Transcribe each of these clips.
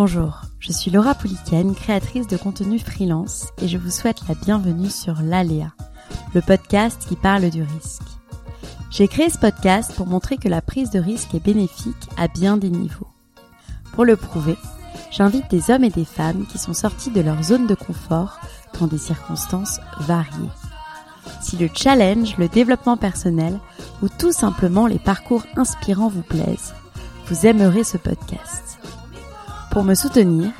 Bonjour, je suis Laura Pouliken, créatrice de contenu freelance et je vous souhaite la bienvenue sur l'Aléa, le podcast qui parle du risque. J'ai créé ce podcast pour montrer que la prise de risque est bénéfique à bien des niveaux. Pour le prouver, j'invite des hommes et des femmes qui sont sortis de leur zone de confort dans des circonstances variées. Si le challenge, le développement personnel ou tout simplement les parcours inspirants vous plaisent, vous aimerez ce podcast. Pour me soutenir,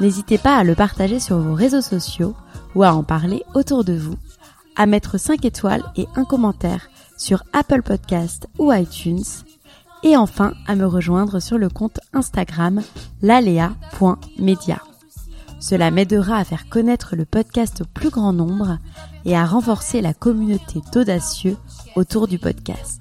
n'hésitez pas à le partager sur vos réseaux sociaux ou à en parler autour de vous, à mettre 5 étoiles et un commentaire sur Apple Podcast ou iTunes, et enfin à me rejoindre sur le compte Instagram lalea.media. Cela m'aidera à faire connaître le podcast au plus grand nombre et à renforcer la communauté d'audacieux autour du podcast.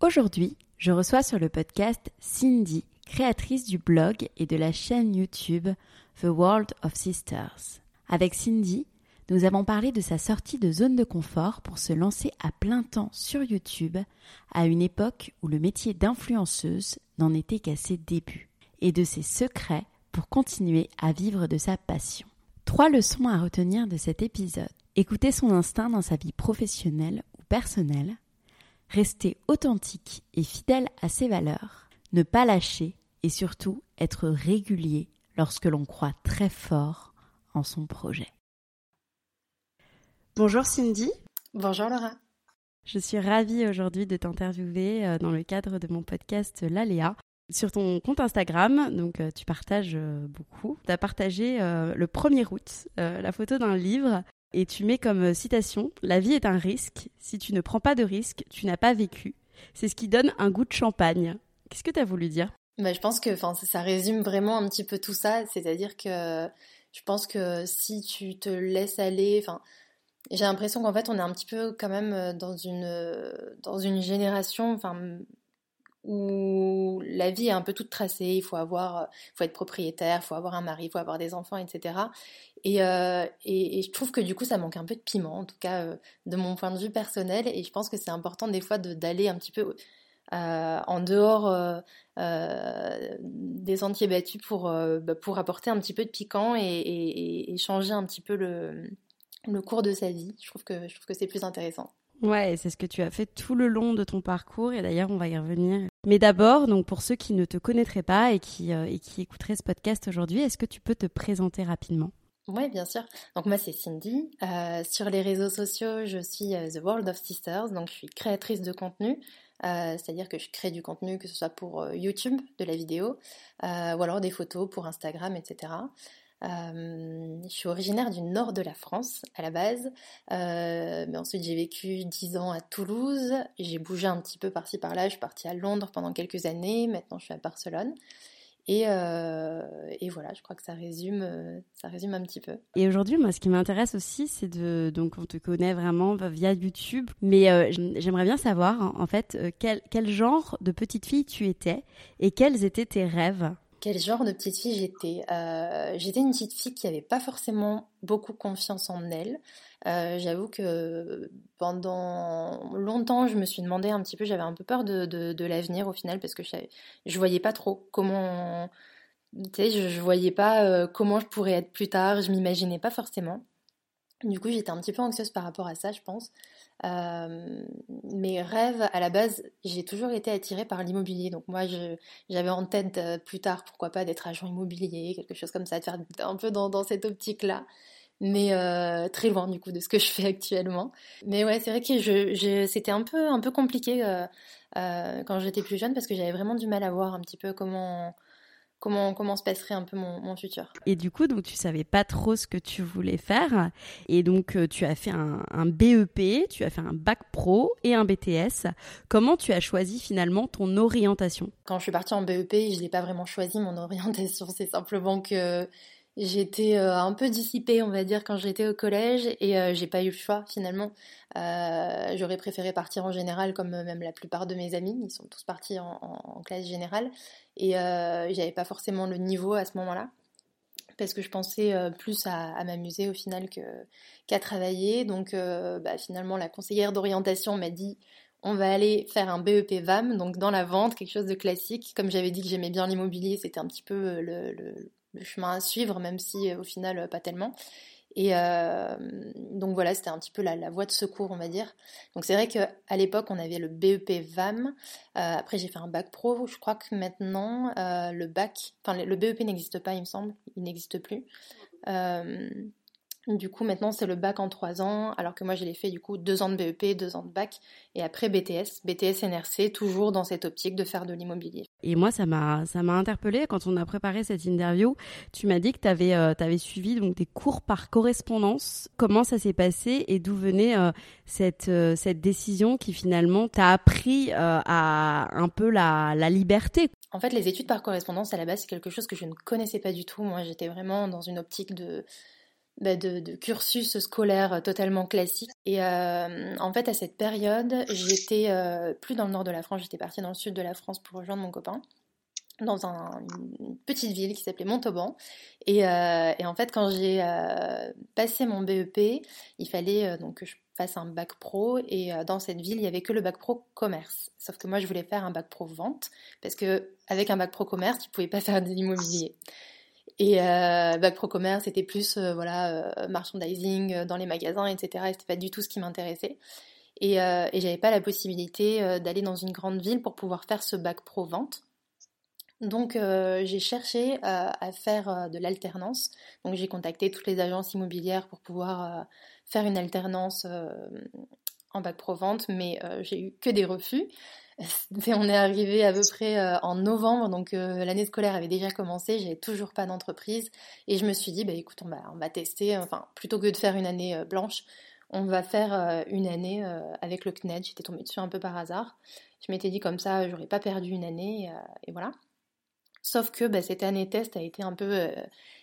Aujourd'hui, je reçois sur le podcast Cindy, créatrice du blog et de la chaîne YouTube The World of Sisters. Avec Cindy, nous avons parlé de sa sortie de zone de confort pour se lancer à plein temps sur YouTube à une époque où le métier d'influenceuse n'en était qu'à ses débuts, et de ses secrets pour continuer à vivre de sa passion. Trois leçons à retenir de cet épisode. Écouter son instinct dans sa vie professionnelle ou personnelle, rester authentique et fidèle à ses valeurs, ne pas lâcher et surtout être régulier lorsque l'on croit très fort en son projet. Bonjour Cindy, Bonjour Laura. je suis ravie aujourd'hui de t'interviewer euh, dans le cadre de mon podcast L'Aléa. Sur ton compte Instagram, donc euh, tu partages euh, beaucoup, tu as partagé euh, le 1er août euh, la photo d'un livre et tu mets comme euh, citation La vie est un risque, si tu ne prends pas de risque, tu n'as pas vécu. C'est ce qui donne un goût de champagne. Qu'est-ce que tu as voulu dire? Bah, je pense que ça, résume vraiment un petit peu tout ça. C'est-à-dire que je pense que si tu te laisses aller, j'ai l'impression qu'en fait on est un petit peu quand même euh, dans une, euh, dans une génération où la vie est un peu toute tracée. Il faut avoir, euh, faut être propriétaire, il faut avoir un mari, il faut avoir des enfants, etc. Et, euh, et, je trouve que du coup ça manque un peu de piment, en tout cas euh, de mon point de vue personnel. Et je pense que c'est important des fois d'aller un petit peu en dehors des sentiers battus pour, bah, pour apporter un petit peu de piquant et, et- changer un petit peu le, le cours de sa vie. Je trouve que, que c'est plus intéressant. Ouais, c'est ce que tu as fait tout le long de ton parcours et d'ailleurs on va y revenir. Mais d'abord, donc pour ceux qui ne te connaîtraient pas et qui, euh, et qui écouteraient ce podcast aujourd'hui, est-ce que tu peux te présenter rapidement? Oui, bien sûr. Donc moi c'est Cindy. Euh, sur les réseaux sociaux, je suis euh, The World of Sisters, donc je suis créatrice de contenu. C'est-à-dire que je crée du contenu, que ce soit pour YouTube, de la vidéo, ou alors des photos pour Instagram, etc. Euh, je suis originaire du nord de la France à la base, Euh, mais ensuite j'ai vécu 10 ans à Toulouse, j'ai bougé un petit peu par-ci par-là, je suis partie à Londres pendant quelques années, maintenant je suis à Barcelone. Et, euh, voilà, je crois que ça résume, un petit peu. Et aujourd'hui, moi, ce qui m'intéresse aussi, c'est de. Donc, on te connaît vraiment via YouTube. Mais j'aimerais bien savoir, en fait, quel genre de petite fille tu étais et quels étaient tes rêves? Quel genre de petite fille j'étais Euh, J'étais une petite fille qui n'avait pas forcément beaucoup confiance en elle. Euh, J'avoue que pendant longtemps, je me suis demandé un petit peu, j'avais un peu peur de, l'avenir au final parce que je, je voyais pas trop comment, tu sais, je, je voyais pas euh, comment je pourrais être plus tard, je m'imaginais pas forcément. Du coup, j'étais un petit peu anxieuse par rapport à ça, je pense. Euh, mes rêves, à la base, j'ai toujours été attirée par l'immobilier. Donc moi, j'avais en tête euh, plus tard, pourquoi pas, d'être agent immobilier, quelque chose comme ça, de faire un peu dans, cette optique-là. mais euh, très loin du coup de ce que je fais actuellement. Mais ouais, c'est vrai que je, c'était un peu un peu compliqué quand j'étais plus jeune parce que j'avais vraiment du mal à voir un petit peu comment comment, comment se passerait un peu mon, mon, futur. Et du coup, donc tu savais pas trop ce que tu voulais faire, et donc euh, tu as fait un, un, BEP, tu as fait un bac pro et un BTS. Comment tu as choisi finalement ton orientation? Quand je suis partie en BEP, je n'ai pas vraiment choisi mon orientation. C'est simplement que J'étais euh, un peu dissipée, on va dire, quand j'étais au collège et euh, j'ai pas eu le choix finalement. Euh, J'aurais préféré partir en général, comme même la plupart de mes amis. Ils sont tous partis en, en, en classe générale et euh, j'avais pas forcément le niveau à ce moment-là parce que je pensais plus à, m'amuser au final qu'à qu travailler. Donc bah, finalement, la conseillère d'orientation m'a dit on va aller faire un BEP VAM, donc dans la vente, quelque chose de classique. Comme j'avais dit que j'aimais bien l'immobilier, c'était un petit peu le chemin à suivre, même si au final pas tellement. Et euh, donc voilà, c'était un petit peu la, voie de secours, on va dire. Donc c'est vrai qu'à l'époque, on avait le BEP VAM. Euh, après, j'ai fait un bac pro. Je crois que maintenant, euh, le bac, enfin le BEP n'existe pas, il me semble. Il n'existe plus. Du coup, maintenant, c'est le bac en trois ans, alors que moi, je l'ai fait du coup deux ans de BEP, deux ans de bac, et après BTS, BTS NRC, toujours dans cette optique de faire de l'immobilier. Et moi, ça m'a, ça m'a interpellé quand on a préparé cette interview. Tu m'as dit que tu avais, euh, avais suivi donc des cours par correspondance. Comment ça s'est passé et d'où venait euh, cette, euh, cette décision qui finalement t'a appris à un peu la, la liberté? En fait, les études par correspondance, à la base, c'est quelque chose que je ne connaissais pas du tout. Moi, j'étais vraiment dans une optique de bah, de, cursus scolaire totalement classique. Et euh, en fait, à cette période, j'étais euh, plus dans le nord de la France, j'étais partie dans le sud de la France pour rejoindre mon copain dans un, une petite ville qui s'appelait Montauban. Et, euh, en fait, quand j'ai euh, passé mon BEP, il fallait euh, donc que je fasse un bac pro. Et euh, dans cette ville, il y avait que le bac pro commerce. Sauf que moi, je voulais faire un bac pro vente parce que avec un bac pro commerce, tu pouvais pas faire de l'immobilier. Et euh, bac pro commerce, c'était plus euh, voilà euh, merchandising euh, dans les magasins, etc. Et c'était pas du tout ce qui m'intéressait. Et, euh, et j'avais pas la possibilité d'aller dans une grande ville pour pouvoir faire ce bac pro vente. Donc j'ai cherché à faire de l'alternance. Donc j'ai contacté toutes les agences immobilières pour pouvoir faire une alternance en bac pro vente, mais j'ai eu que des refus. on est arrivé à peu près euh, en novembre, donc euh, l'année scolaire avait déjà commencé, j'avais toujours pas d'entreprise et je me suis dit bah écoute on va tester, enfin plutôt que de faire une année euh, blanche, on va faire une année avec le CNED. J'étais tombée dessus un peu par hasard. Je m'étais dit comme ça j'aurais pas perdu une année et voilà. Sauf que bah, cette année test a été un peu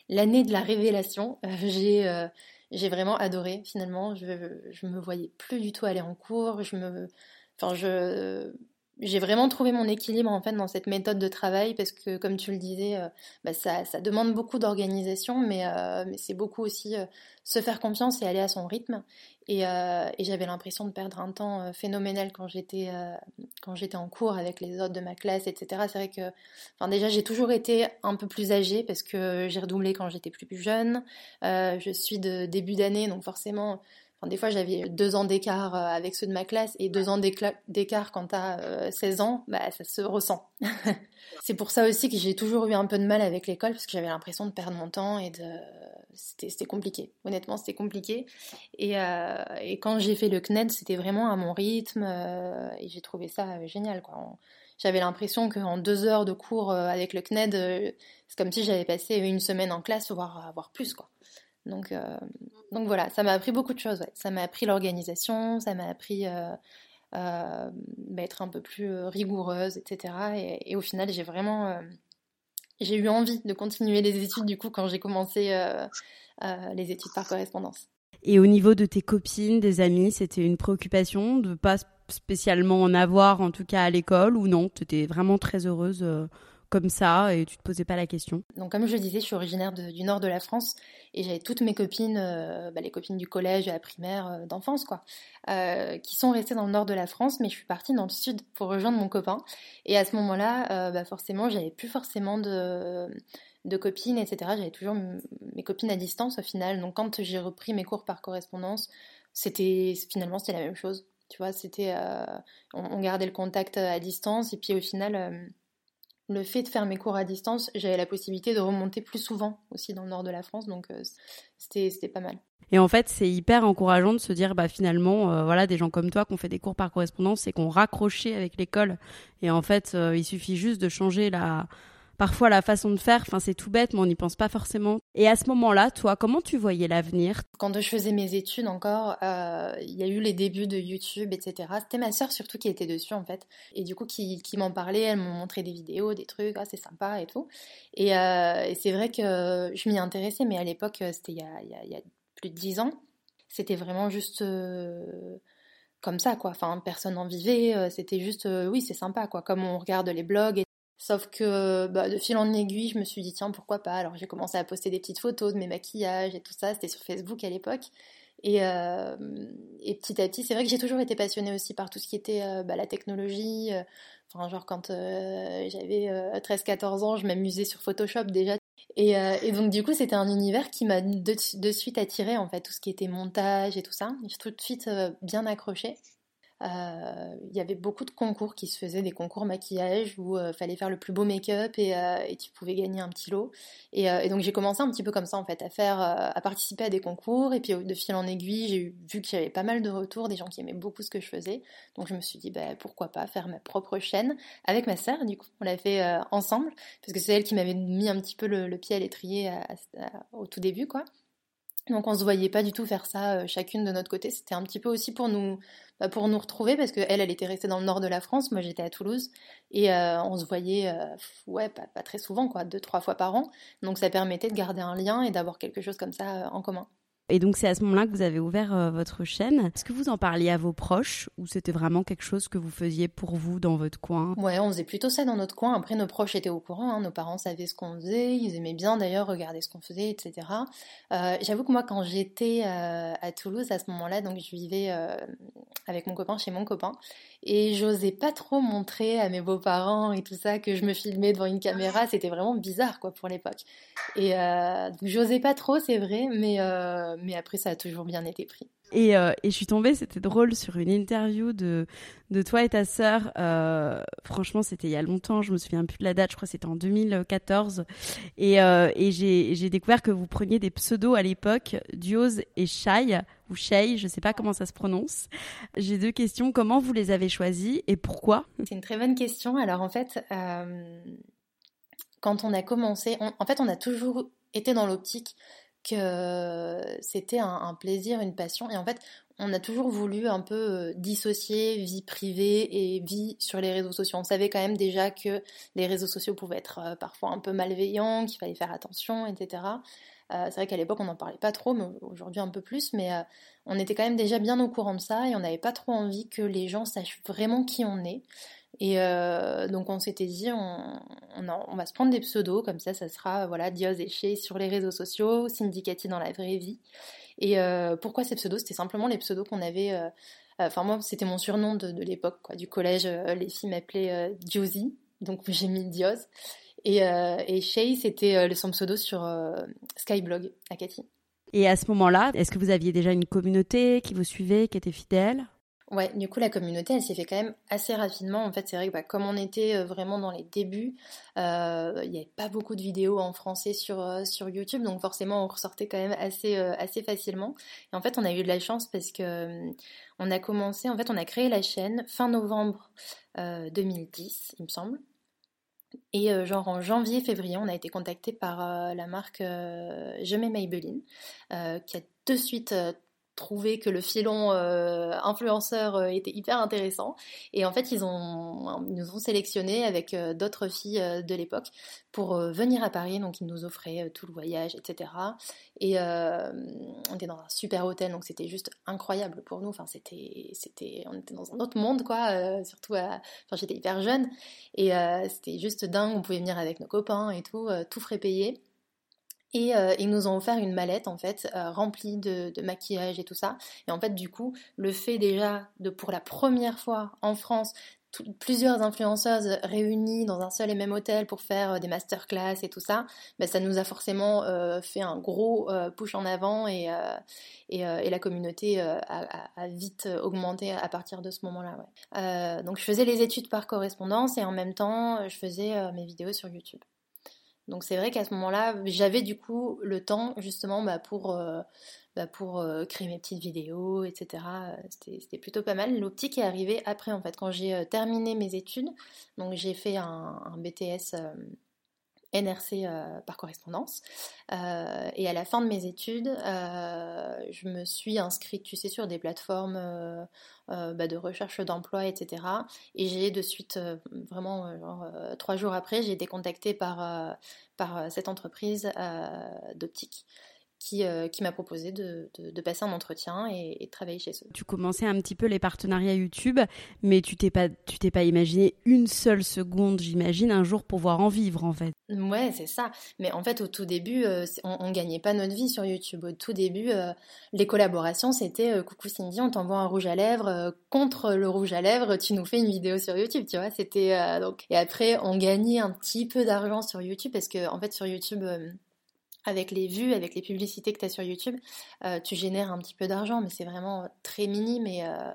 l'année de la révélation. j'ai j'ai vraiment adoré finalement. Je je me voyais plus du tout aller en cours. Je me enfin je j'ai vraiment trouvé mon équilibre en fait dans cette méthode de travail parce que comme tu le disais, euh, bah, ça, demande beaucoup d'organisation, mais, euh, c'est beaucoup aussi euh, se faire confiance et aller à son rythme. Et, j'avais l'impression de perdre un temps phénoménal quand j'étais quand j'étais en cours avec les autres de ma classe, etc. C'est vrai que, enfin déjà j'ai toujours été un peu plus âgée parce que j'ai redoublé quand j'étais plus, plus jeune. je suis de début d'année, donc forcément Enfin, des fois, j'avais deux ans d'écart euh, avec ceux de ma classe et deux ans d'écart quand t'as euh, 16 ans, bah, ça se ressent. c'est pour ça aussi que j'ai toujours eu un peu de mal avec l'école parce que j'avais l'impression de perdre mon temps et de... C'était compliqué. Honnêtement, c'était compliqué. Et, euh, quand j'ai fait le CNED, c'était vraiment à mon rythme euh, et j'ai trouvé ça génial. J'avais l'impression qu'en deux heures de cours euh, avec le CNED, c'est comme si j'avais passé une semaine en classe, voire, voire plus. quoi. Donc, euh, donc voilà, ça m'a appris beaucoup de choses. Ouais. Ça m'a appris l'organisation, ça m'a appris euh, euh, bah, être un peu plus rigoureuse, etc. Et, et au final, j'ai vraiment euh, j'ai eu envie de continuer les études du coup quand j'ai commencé euh, les études par correspondance. Et au niveau de tes copines, des amis, c'était une préoccupation de pas spécialement en avoir, en tout cas à l'école, ou non? Tu étais vraiment très heureuse comme ça et tu te posais pas la question Donc comme je disais, je suis originaire du nord de la France et j'avais toutes mes copines, euh, bah, les copines du collège et la primaire euh, d'enfance quoi, euh, qui sont restées dans le nord de la France, mais je suis partie dans le sud pour rejoindre mon copain. Et à ce moment-là, bah, forcément, j'avais plus forcément de de copines, etc. J'avais toujours mes copines à distance au final. Donc quand j'ai repris mes cours par correspondance, c'était finalement c'était la même chose. Tu vois, c'était on, gardait le contact à distance et puis au final le fait de faire mes cours à distance, j'avais la possibilité de remonter plus souvent aussi dans le nord de la France, donc euh, c'était pas mal. Et en fait, c'est hyper encourageant de se dire, bah finalement, euh, voilà, des gens comme toi qui ont fait des cours par correspondance et qui ont raccroché avec l'école. Et en fait, euh, il suffit juste de changer la, parfois la façon de faire, enfin c'est tout bête, mais on n'y pense pas forcément. Et à ce moment-là, toi, comment tu voyais l'avenir? Quand je faisais mes études encore, euh, il y a eu les débuts de YouTube, etc. C'était ma sœur surtout qui était dessus en fait, et du coup qui, m'en parlait, elle m'ont montré des vidéos, des trucs, ah, c'est sympa et tout. Euh, et, c'est vrai que je m'y intéressais, mais à l'époque, c'était il, y a plus de dix ans, c'était vraiment juste euh, comme ça quoi. Enfin, personne n'en vivait, c'était juste, oui, c'est sympa quoi. Comme on regarde les blogs Sauf que bah, de fil en aiguille, je me suis dit tiens pourquoi pas? Alors j'ai commencé à poster des petites photos de mes maquillages et tout ça. C'était sur Facebook à l'époque. Et, euh, petit à petit, c'est vrai que j'ai toujours été passionnée aussi par tout ce qui était euh, bah, la technologie. Euh, enfin, genre quand j'avais 13-14 ans, je m'amusais sur Photoshop déjà. Et, donc du coup, c'était un univers qui m'a de, de, suite attiré en fait, tout ce qui était montage et tout ça. J'ai tout de suite bien accroché. Euh, il y avait beaucoup de concours qui se faisaient, des concours maquillage où il euh, fallait faire le plus beau make-up et, euh, tu pouvais gagner un petit lot. Et, donc j'ai commencé un petit peu comme ça en fait, à faire, à participer à des concours et puis de fil en aiguille, j'ai vu qu'il y avait pas mal de retours, des gens qui aimaient beaucoup ce que je faisais. Donc je me suis dit bah, pourquoi pas faire ma propre chaîne avec ma sœur. Du coup, on l'a fait ensemble parce que c'est elle qui m'avait mis un petit peu le, pied à l'étrier au tout début quoi. Donc on se voyait pas du tout faire ça chacune de notre côté. C'était un petit peu aussi pour nous bah, pour nous retrouver parce qu'elle, elle était restée dans le nord de la France, moi j'étais à Toulouse et euh, on se voyait, euh, ouais, pas, très souvent, quoi, deux, trois fois par an. Donc ça permettait de garder un lien et d'avoir quelque chose comme ça euh, en commun. Et donc c'est à ce moment-là que vous avez ouvert euh, votre chaîne. Est-ce que vous en parliez à vos proches ou c'était vraiment quelque chose que vous faisiez pour vous dans votre coin? Ouais, on faisait plutôt ça dans notre coin. Après, nos proches étaient au courant, hein. nos parents savaient ce qu'on faisait, ils aimaient bien d'ailleurs regarder ce qu'on faisait, etc. Euh, J'avoue que moi, quand j'étais euh, à Toulouse à ce moment-là, donc je vivais avec mon copain chez mon copain et j'osais pas trop montrer à mes beaux-parents et tout ça que je me filmais devant une caméra. C'était vraiment bizarre quoi pour l'époque. Et j'osais pas trop, c'est vrai, mais mais après, ça a toujours bien été pris. Et, euh, et je suis tombée, c'était drôle, sur une interview de, de toi et ta sœur. Euh, franchement, c'était il y a longtemps, je me souviens plus de la date, je crois que c'était en 2014. Et, euh, et j'ai découvert que vous preniez des pseudos à l'époque, Dios et Shai, ou Shay, je sais pas comment ça se prononce. J'ai deux questions, comment vous les avez choisis et pourquoi? C'est une très bonne question. Alors en fait, quand on a commencé, en fait, on a toujours été dans l'optique que c'était un, plaisir, une passion. Et en fait, on a toujours voulu un peu euh, dissocier vie privée et vie sur les réseaux sociaux. On savait quand même déjà que les réseaux sociaux pouvaient être euh, parfois un peu malveillants, qu'il fallait faire attention, etc. Euh, c'est vrai qu'à l'époque on n'en parlait pas trop, mais aujourd'hui un peu plus. Mais on était quand même déjà bien au courant de ça et on n'avait pas trop envie que les gens sachent vraiment qui on est. Et euh, donc on s'était dit, on, va se prendre des pseudos, comme ça, ça sera voilà, Dios et Chez sur les réseaux sociaux, Syndicati dans la vraie vie. Et euh, pourquoi ces pseudos? C'était simplement les pseudos qu'on avait. Euh, enfin, moi, c'était mon surnom de, l'époque. Du collège, les filles m'appelaient Diosi, donc j'ai mis Dios. Et, et Shay, c'était son pseudo sur Skyblog, à Cathy. Et à ce moment-là, est-ce que vous aviez déjà une communauté qui vous suivait, qui était fidèle? Ouais, du coup la communauté elle s'est fait quand même assez rapidement. En fait c'est vrai que bah, comme on était euh, vraiment dans les débuts, euh, il n'y avait pas beaucoup de vidéos en français sur, euh, sur YouTube, donc forcément on ressortait quand même assez, assez facilement. Et en fait on a eu de la chance parce que on a commencé, en fait on a créé la chaîne fin novembre 2010 il me semble. Et genre en janvier-février, on a été contacté par la marque Je mets Maybelline, qui a de suite trouvé que le filon euh, influenceur euh, était hyper intéressant. Et en fait ils ont nous ont sélectionné avec euh, d'autres filles de l'époque pour venir à Paris. Donc ils nous offraient tout le voyage etc et on était dans un super hôtel. Donc c'était juste incroyable pour nous. Enfin c'était c'était on était dans un autre monde quoi surtout j'étais hyper jeune. Et c'était juste dingue. On pouvait venir avec nos copains et tout tout frais payé et euh, ils nous ont offert une mallette en fait euh, remplie de, maquillage et tout ça. Et en fait du coup, le fait déjà de pour la première fois en France plusieurs influenceuses réunies dans un seul et même hôtel pour faire des masterclass et tout ça, bah, ça nous a forcément fait un gros push en avant et, et, la communauté a, vite augmenté à partir de ce moment-là. donc je faisais les études par correspondance et en même temps je faisais mes vidéos sur YouTube. Donc c'est vrai qu'à ce moment-là, j'avais du coup le temps justement bah, pour, euh, bah, pour euh, créer mes petites vidéos, etc. C'était plutôt pas mal. L'optique est arrivé après en fait, quand j'ai euh, terminé mes études. Donc j'ai fait un BTS NRC euh, par correspondance. Euh, et à la fin de mes études, euh, je me suis inscrite, tu sais, sur des plateformes bah, de recherche d'emploi, etc. Et j'ai de suite, vraiment, trois jours après, j'ai été contactée par, par cette entreprise d'optique euh, qui, m'a proposé de, passer un entretien et, de travailler chez eux. Tu commençais un petit peu les partenariats YouTube, mais tu t'es pas, tu t'es pas imaginé une seule seconde, j'imagine, un jour pouvoir en vivre en fait. Ouais, c'est ça. Mais en fait, au tout début, euh, on, on, gagnait pas notre vie sur YouTube. Au tout début, euh, les collaborations, c'était coucou Cindy, on t'envoie un rouge à lèvres contre le rouge à lèvres, tu nous fais une vidéo sur YouTube, tu vois. C'était donc et après, on gagnait un petit peu d'argent sur YouTube parce que en fait sur YouTube avec les vues, avec les publicités que tu as sur YouTube, euh, tu génères un petit peu d'argent, mais c'est vraiment très minime. Et, euh,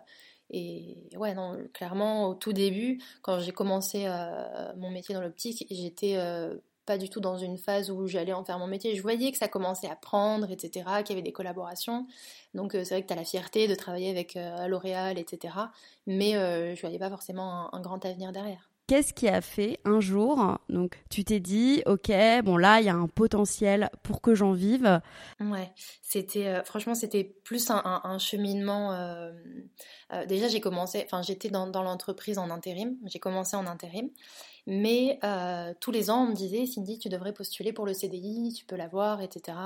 et ouais, non, clairement, au tout début, quand j'ai commencé euh, mon métier dans l'optique, j'étais pas du tout dans une phase où j'allais en faire mon métier. Je voyais que ça commençait à prendre, etc., qu'il y avait des collaborations. Donc c'est vrai que tu as la fierté de travailler avec L'Oréal, etc. Mais je voyais pas forcément un grand avenir derrière. Qu'est-ce qui a fait un jour, donc tu t'es dit, ok, bon là, il y a un potentiel pour que j'en vive Ouais, c'était, euh, franchement, c'était plus un, cheminement. Euh, euh, déjà, j'ai commencé, enfin, j'étais dans, l'entreprise en intérim, j'ai commencé en intérim, mais tous les ans, on me disait, Cindy, tu devrais postuler pour le CDI, tu peux l'avoir, etc.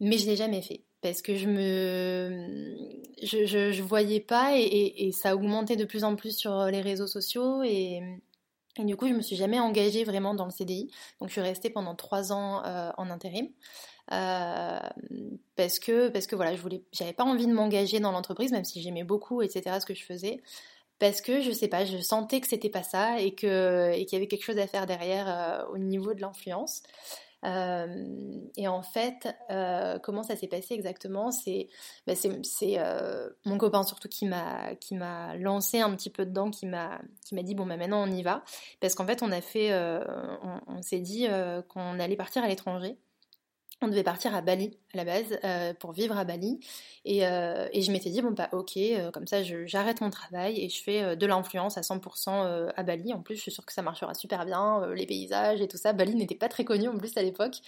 Mais je l'ai jamais fait parce que je me je, voyais pas et, et, ça augmentait de plus en plus sur les réseaux sociaux et et du coup, je me suis jamais engagée vraiment dans le CDI. Donc, je suis restée pendant trois ans euh, en intérim. Euh, parce que parce que voilà je voulais j'avais pas envie de m'engager dans l'entreprise même si j'aimais beaucoup etc ce que je faisais parce que je sais pas je sentais que c'était pas ça et que et qu'il y avait quelque chose à faire derrière euh, au niveau de l'influence et en fait, euh, comment ça s'est passé exactement? C'est bah, euh, mon copain surtout qui m'a lancé un petit peu dedans, qui m'a dit bon bah maintenant on y va, parce qu'en fait on a fait, on s'est dit qu'on allait partir à l'étranger on devait partir à Bali à la base euh, pour vivre à Bali. Et, euh, et je m'étais dit bon bah ok euh, comme ça j'arrête mon travail et je fais de l'influence à 100% à Bali. En plus je suis sûre que ça marchera super bien les paysages et tout ça. Bali n'était pas très connu en plus à l'époque.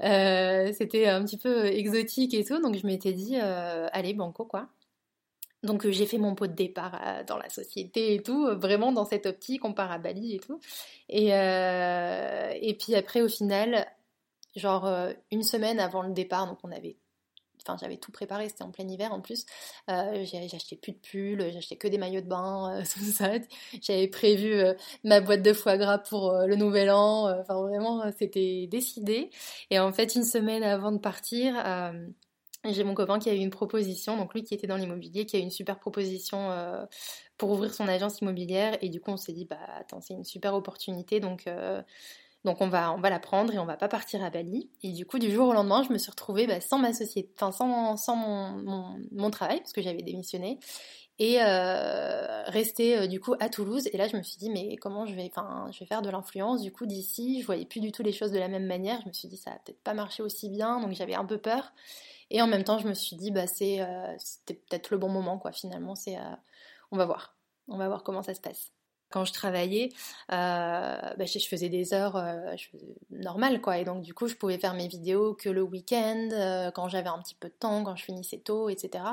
C'était un petit peu exotique et tout. Donc je m'étais dit allez banco quoi. Donc j'ai fait mon pot de départ dans la société et tout, vraiment dans cette optique, on part à Bali et tout. Et, et puis après au final, genre euh, une semaine avant le départ, donc on avait enfin j'avais tout préparé, c'était en plein hiver en plus. Euh, acheté plus de pulls, acheté que des maillots de bain, euh, tout ça. J'avais prévu ma boîte de foie gras pour le nouvel an. Enfin vraiment, c'était décidé. Et en fait, une semaine avant de partir, j'ai mon copain qui a eu une proposition, donc lui qui était dans l'immobilier, qui a eu une super proposition pour ouvrir son agence immobilière. Et du coup, on s'est dit, bah attends, c'est une super opportunité, donc donc on va, on va la prendre et on va pas partir à Bali. Et du coup, du jour au lendemain, je me suis retrouvée bah, sans ma sans, mon, travail parce que j'avais démissionné et euh, rester euh, du coup à Toulouse. Et là, je me suis dit mais comment je vais, faire de l'influence du coup d'ici. Je voyais plus du tout les choses de la même manière. Je me suis dit ça va peut-être pas marcher aussi bien, donc j'avais un peu peur. Et en même temps, je me suis dit bah c'est, euh, c'était peut-être le bon moment quoi. Finalement, c'est, on va voir, on va voir comment ça se passe quand je travaillais, euh, bah, je, faisais des heures euh, normales, quoi. Et donc, du coup, je pouvais faire mes vidéos que le week-end, euh, quand j'avais un petit peu de temps, quand je finissais tôt, etc.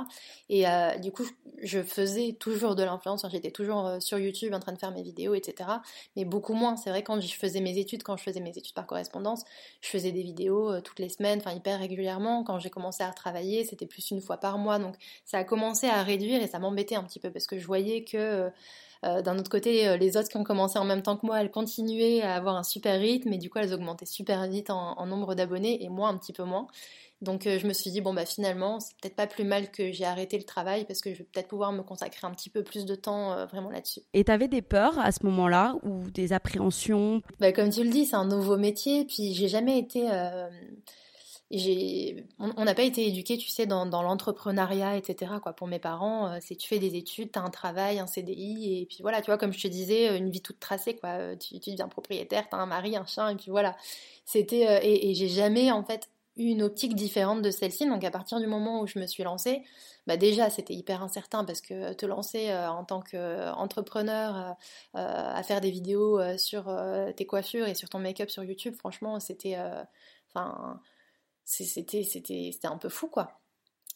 Et du coup, je faisais toujours de l'influence. J'étais toujours sur YouTube en train de faire mes vidéos, etc. Mais beaucoup moins. C'est vrai, quand je faisais mes études, quand je faisais mes études par correspondance, je faisais des vidéos toutes les semaines, enfin, hyper régulièrement. Quand j'ai commencé à travailler, c'était plus une fois par mois. Donc, ça a commencé à réduire et ça m'embêtait un petit peu parce que je voyais que D'un autre côté, les autres qui ont commencé en même temps que moi, elles continuaient à avoir un super rythme et du coup, elles augmentaient super vite en, en nombre d'abonnés et moi un petit peu moins. Donc je me suis dit, bon bah finalement, c'est peut-être pas plus mal que j'ai arrêté le travail parce que je vais peut-être pouvoir me consacrer un petit peu plus de temps vraiment là-dessus. Et t'avais des peurs à ce moment-là ou des appréhensions? Bah, Comme tu le dis, c'est un nouveau métier, puis j'ai jamais été on n'a pas été éduqué, tu sais, dans, l'entrepreneuriat, etc. Quoi. Pour mes parents, euh, c'est tu fais des études, tu as un travail, un CDI, et puis voilà, tu vois, comme je te disais, euh, une vie toute tracée, quoi. Euh, tu, deviens propriétaire, tu as un mari, un chien, et puis voilà. C'était, et, j'ai jamais, en fait, eu une optique différente de celle-ci. Donc à partir du moment où je me suis lancée, bah déjà c'était hyper incertain parce que te lancer en tant qu'entrepreneur à faire des vidéos sur tes coiffures et sur ton make-up sur YouTube, franchement c'était, enfin c'était un peu fou quoi.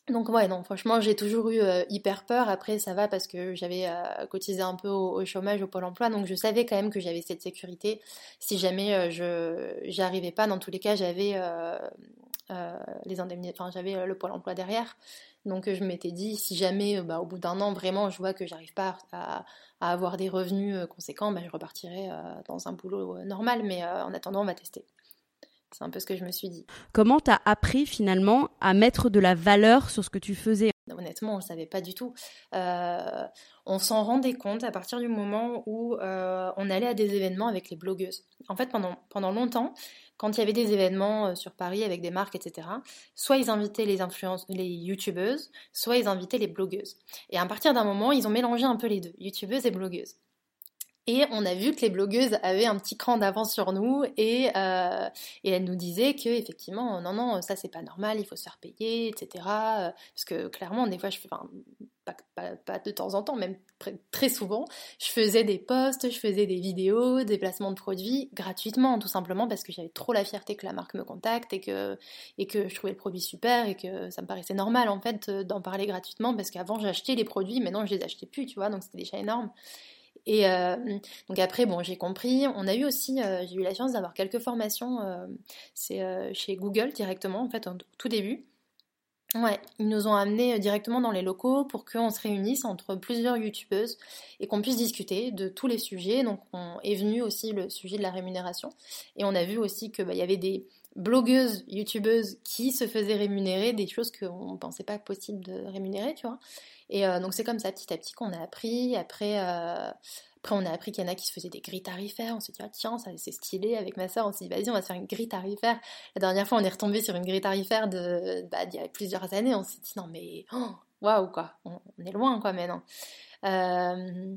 Donc ouais, non, franchement, j'ai toujours eu euh, hyper peur. Après, ça va parce que j'avais euh, cotisé un peu au, chômage, au pôle emploi, donc je savais quand même que j'avais cette sécurité. Si jamais euh, je j'arrivais pas, dans tous les cas, j'avais les indemnités, j'avais le pôle emploi derrière. Donc je m'étais dit, si jamais, bah, au bout d'un an, vraiment, je vois que j'arrive pas à, à, avoir des revenus conséquents, bah, je repartirai dans un boulot normal. Mais en attendant, on va tester. C'est un peu ce que je me suis dit. Comment t'as appris finalement à mettre de la valeur sur ce que tu faisais? Honnêtement, on ne savait pas du tout. Euh, on s'en rendait compte à partir du moment où euh, on allait à des événements avec les blogueuses. En fait, pendant, pendant longtemps, quand il y avait des événements euh, sur Paris avec des marques, etc., soit ils invitaient les influences, les youtubeuses, soit ils invitaient les blogueuses. Et à partir d'un moment, ils ont mélangé un peu les deux, youtubeuses et blogueuses. Et on a vu que les blogueuses avaient un petit cran d'avance sur nous et, euh, et elles nous disaient que effectivement non non ça c'est pas normal il faut se faire payer etc parce que clairement des fois je fais pas, de temps en temps même très souvent je faisais des posts je faisais des vidéos des placements de produits gratuitement tout simplement parce que j'avais trop la fierté que la marque me contacte et que et que je trouvais le produit super et que ça me paraissait normal en fait d'en parler gratuitement parce qu'avant j'achetais les produits maintenant je les achetais plus tu vois donc c'était déjà énorme et euh, donc après, bon, j'ai compris. On a eu aussi, euh, j'ai eu la chance d'avoir quelques formations. Euh, c'est chez Google directement, en fait, au tout début. Ouais, ils nous ont amenés directement dans les locaux pour qu'on se réunisse entre plusieurs youtubeuses et qu'on puisse discuter de tous les sujets. Donc on est venu aussi le sujet de la rémunération et on a vu aussi qu'il bah, y avait des blogueuses, youtubeuses qui se faisaient rémunérer des choses qu'on ne pensait pas possible de rémunérer, tu vois. Et euh, donc c'est comme ça petit à petit qu'on a appris. Après, euh, après on a appris qu'il y en a qui se faisaient des grilles tarifaires. On s'est dit ah, tiens ça c'est stylé avec ma soeur. On s'est dit vas-y on va se faire une grille tarifaire. La dernière fois on est retombé sur une grille tarifaire de bah, d'il y a plusieurs années. On s'est dit non mais oh, waouh quoi, on, est loin quoi maintenant. Euh,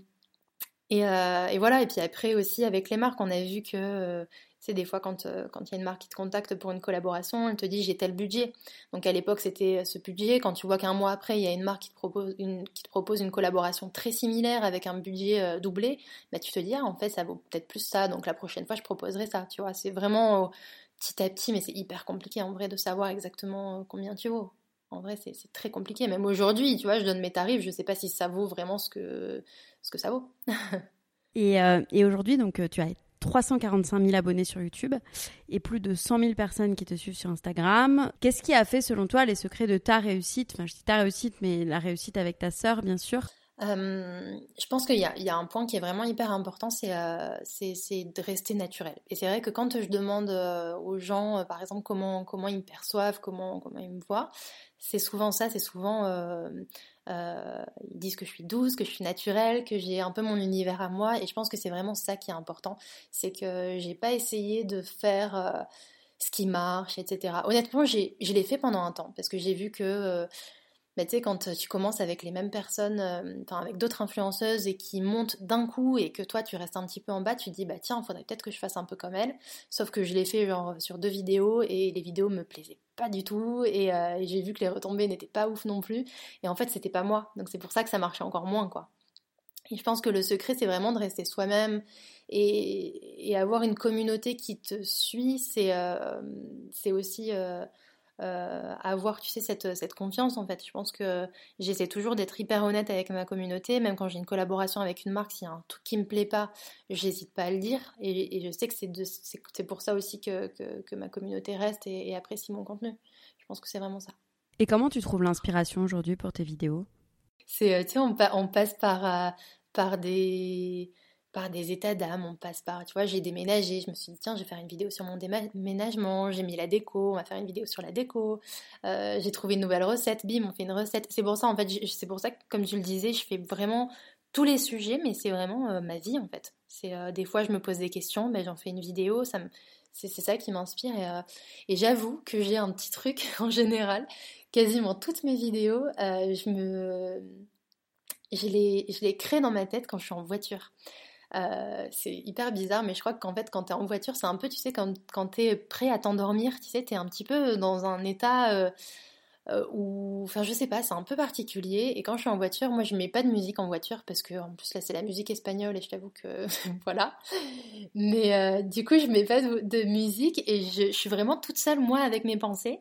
et, et, voilà, et puis après aussi avec les marques, on a vu que c'est des fois quand euh, quand il y a une marque qui te contacte pour une collaboration, elle te dit j'ai tel budget. Donc à l'époque c'était ce budget. Quand tu vois qu'un mois après il y a une marque qui te propose une qui te propose une collaboration très similaire avec un budget euh, doublé, bah tu te dis ah en fait ça vaut peut-être plus ça. Donc la prochaine fois je proposerai ça. Tu vois c'est vraiment petit à petit, mais c'est hyper compliqué en vrai de savoir exactement euh, combien tu vaux. En vrai, c'est très compliqué. Même aujourd'hui, tu vois, je donne mes tarifs, je ne sais pas si ça vaut vraiment ce que, ce que ça vaut. et, et aujourd'hui, donc, tu as 345 000 abonnés sur YouTube et plus de 100 000 personnes qui te suivent sur Instagram. Qu'est-ce qui a fait, selon toi, les secrets de ta réussite? Enfin, je dis ta réussite, mais la réussite avec ta sœur, bien sûr. Euh, je pense qu'il y, a un point qui est vraiment hyper important, c'est euh, de rester naturel. Et c'est vrai que quand je demande euh, aux gens, par exemple, comment, ils me perçoivent, comment, ils me voient, c'est souvent ça, c'est souvent ils disent que je suis douce, que je suis naturelle, que j'ai un peu mon univers à moi. Et je pense que c'est vraiment ça qui est important. C'est que j'ai pas essayé de faire ce qui marche, etc. Honnêtement, je l'ai fait pendant un temps parce que j'ai vu que. Euh, bah, tu sais, quand tu commences avec les mêmes personnes, enfin avec d'autres influenceuses et qui montent d'un coup et que toi tu restes un petit peu en bas, tu te dis bah tiens, faudrait peut-être que je fasse un peu comme elle. Sauf que je l'ai fait genre sur deux vidéos et les vidéos me plaisaient pas du tout et, euh, j'ai vu que les retombées n'étaient pas ouf non plus. Et en fait c'était pas moi. Donc c'est pour ça que ça marchait encore moins quoi. Et je pense que le secret c'est vraiment de rester soi-même et, avoir une communauté qui te suit. C'est euh, aussi euh, euh, avoir, tu sais, cette, cette, confiance en fait. Je pense que j'essaie toujours d'être hyper honnête avec ma communauté, même quand j'ai une collaboration avec une marque, s'il y a un truc qui me plaît pas, j'hésite pas à le dire. Et, je sais que c'est pour ça aussi que, que, ma communauté reste et, apprécie mon contenu. Je pense que c'est vraiment ça. Et comment tu trouves l'inspiration aujourd'hui pour tes vidéos? C'est, tu sais, on, on, passe par, euh, par des par des états d'âme, on passe par, tu vois, j'ai déménagé, je me suis dit, tiens, je vais faire une vidéo sur mon déménagement, j'ai mis la déco, on va faire une vidéo sur la déco, euh, j'ai trouvé une nouvelle recette, bim, on fait une recette. C'est pour ça, en fait, c'est pour ça que, comme je le disais, je fais vraiment tous les sujets, mais c'est vraiment euh, ma vie, en fait. C'est euh, Des fois, je me pose des questions, ben, j'en fais une vidéo, ça c'est ça qui m'inspire, et, et j'avoue que j'ai un petit truc, en général, quasiment toutes mes vidéos, je me... Je les, je les crée dans ma tête quand je suis en voiture. Euh, c'est hyper bizarre, mais je crois qu'en fait, quand t'es en voiture, c'est un peu, tu sais, quand, quand t'es prêt à t'endormir, tu sais, t'es un petit peu dans un état euh, euh, où, enfin, je sais pas, c'est un peu particulier. Et quand je suis en voiture, moi, je mets pas de musique en voiture parce que, en plus, là, c'est la musique espagnole et je t'avoue que, voilà. Mais du coup, je mets pas de, musique et je, je, suis vraiment toute seule, moi, avec mes pensées.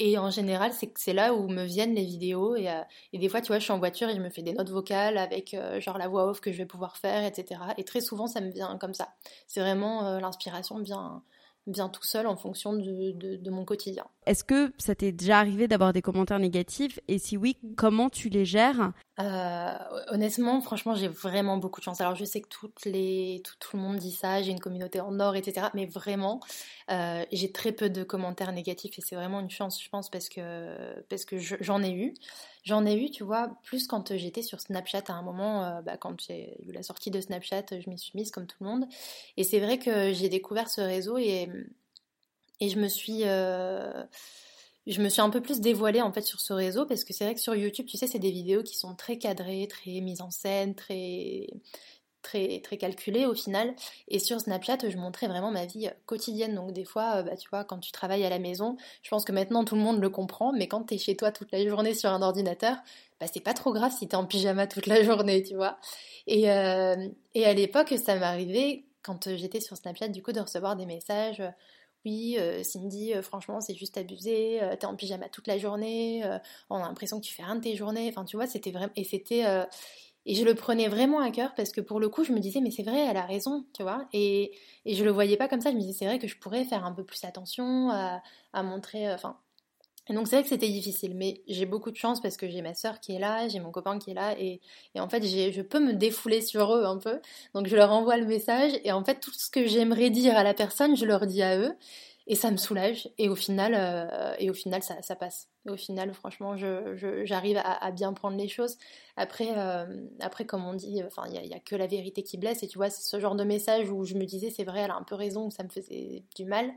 Et en général, c'est là où me viennent les vidéos. Et, euh, et, des fois, tu vois, je suis en voiture et je me fais des notes vocales avec euh, genre la voix off que je vais pouvoir faire, etc. Et très souvent, ça me vient comme ça. C'est vraiment euh, l'inspiration vient, vient tout seul en fonction de, de mon quotidien. Est-ce que ça t'est déjà arrivé d'avoir des commentaires négatifs? Et si oui, comment tu les gères? Euh, honnêtement, franchement, j'ai vraiment beaucoup de chance. Alors, je sais que les, tout, le monde dit ça, j'ai une communauté en or, etc. Mais vraiment, euh, j'ai très peu de commentaires négatifs et c'est vraiment une chance, je pense, parce que, j'en ai eu. J'en ai eu, tu vois, plus quand j'étais sur Snapchat à un moment, euh, bah, quand j'ai eu la sortie de Snapchat, je m'y suis mise comme tout le monde. Et c'est vrai que j'ai découvert ce réseau et, et je me suis je me suis un peu plus dévoilée en fait sur ce réseau parce que c'est vrai que sur YouTube, tu sais, c'est des vidéos qui sont très cadrées, très mises en scène, très très très calculées au final. Et sur Snapchat, je montrais vraiment ma vie quotidienne. Donc des fois, euh, bah, tu vois, quand tu travailles à la maison, je pense que maintenant tout le monde le comprend, mais quand tu es chez toi toute la journée sur un ordinateur, bah, c'est pas trop grave si tu es en pyjama toute la journée, tu vois. Et, euh, et à l'époque, ça m'arrivait quand j'étais sur Snapchat, du coup, de recevoir des messages oui, euh, Cindy, euh, franchement, c'est juste abusé, euh, t'es en pyjama toute la journée, on a l'impression que tu fais rien de tes journées. Enfin, tu vois, c'était vraiment. Et c'était. Et je le prenais vraiment à cœur parce que pour le coup, je me disais, mais c'est vrai, elle a raison, tu vois. Et, et je le voyais pas comme ça. Je me disais, c'est vrai que je pourrais faire un peu plus attention à, à montrer. Et donc c'est vrai que c'était difficile, mais j'ai beaucoup de chance parce que j'ai ma soeur qui est là, j'ai mon copain qui est là, et, en fait je peux me défouler sur eux un peu. Donc je leur envoie le message, et en fait tout ce que j'aimerais dire à la personne, je leur dis à eux, et ça me soulage, et au final, euh, et au final ça, passe. Au final, franchement, j'arrive je, à, bien prendre les choses. Après, euh, après comme on dit, il n'y a, que la vérité qui blesse, et tu vois, ce genre de message où je me disais c'est vrai, elle a un peu raison, ça me faisait du mal.